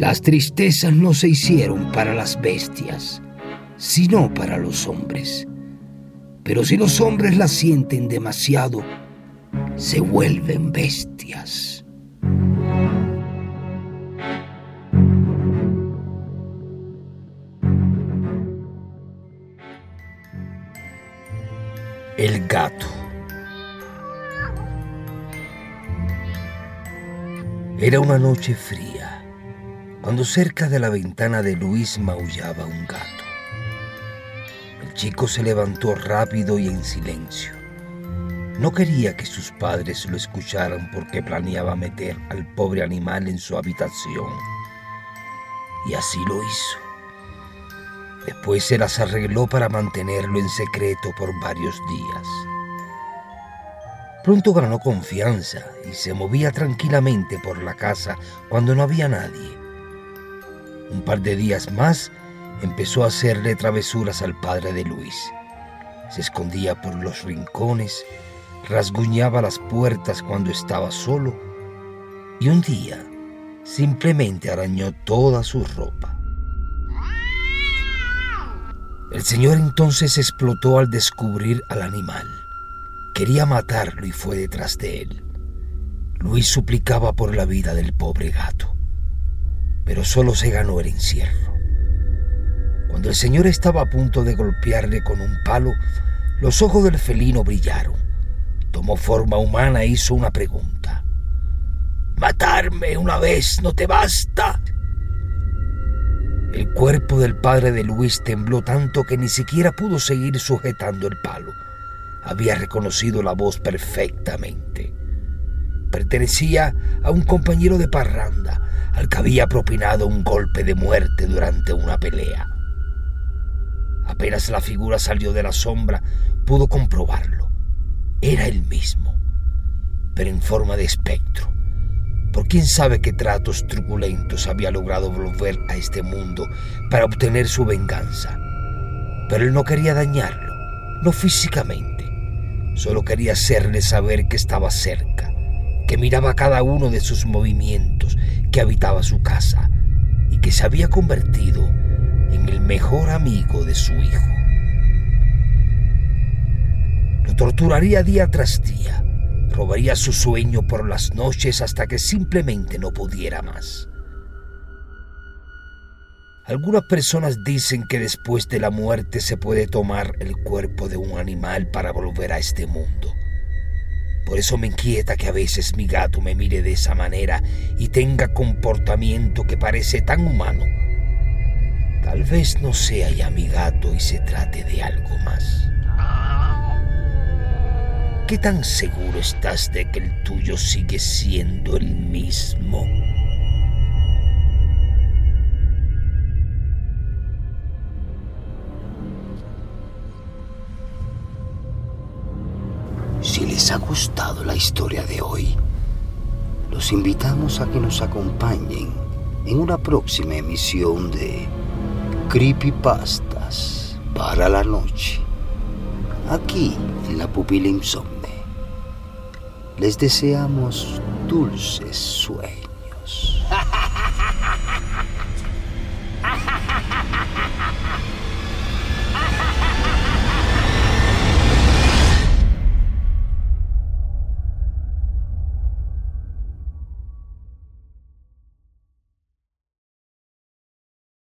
Las tristezas no se hicieron para las bestias, sino para los hombres. Pero si los hombres las sienten demasiado, se vuelven bestias. El gato. Era una noche fría, cuando cerca de la ventana de Luis maullaba un gato. El chico se levantó rápido y en silencio. No quería que sus padres lo escucharan porque planeaba meter al pobre animal en su habitación. Y así lo hizo. Después se las arregló para mantenerlo en secreto por varios días. Pronto ganó confianza y se movía tranquilamente por la casa cuando no había nadie. Un par de días más empezó a hacerle travesuras al padre de Luis. Se escondía por los rincones, rasguñaba las puertas cuando estaba solo y un día simplemente arañó toda su ropa. El señor entonces explotó al descubrir al animal. Quería matarlo y fue detrás de él. Luis suplicaba por la vida del pobre gato, pero solo se ganó el encierro. Cuando el señor estaba a punto de golpearle con un palo, los ojos del felino brillaron. Tomó forma humana e hizo una pregunta. ¿Matarme una vez no te basta? El cuerpo del padre de Luis tembló tanto que ni siquiera pudo seguir sujetando el palo había reconocido la voz perfectamente. Pertenecía a un compañero de parranda al que había propinado un golpe de muerte durante una pelea. Apenas la figura salió de la sombra, pudo comprobarlo. Era el mismo, pero en forma de espectro. Por quién sabe qué tratos truculentos había logrado volver a este mundo para obtener su venganza. Pero él no quería dañarlo, no físicamente Solo quería hacerle saber que estaba cerca, que miraba cada uno de sus movimientos, que habitaba su casa y que se había convertido en el mejor amigo de su hijo. Lo torturaría día tras día, robaría su sueño por las noches hasta que simplemente no pudiera más. Algunas personas dicen que después de la muerte se puede tomar el cuerpo de un animal para volver a este mundo. Por eso me inquieta que a veces mi gato me mire de esa manera y tenga comportamiento que parece tan humano. Tal vez no sea ya mi gato y se trate de algo más. ¿Qué tan seguro estás de que el tuyo sigue siendo el mismo? Si les ha gustado la historia de hoy, los invitamos a que nos acompañen en una próxima emisión de Creepypastas para la noche, aquí en la pupila insomne. Les deseamos dulces sueños.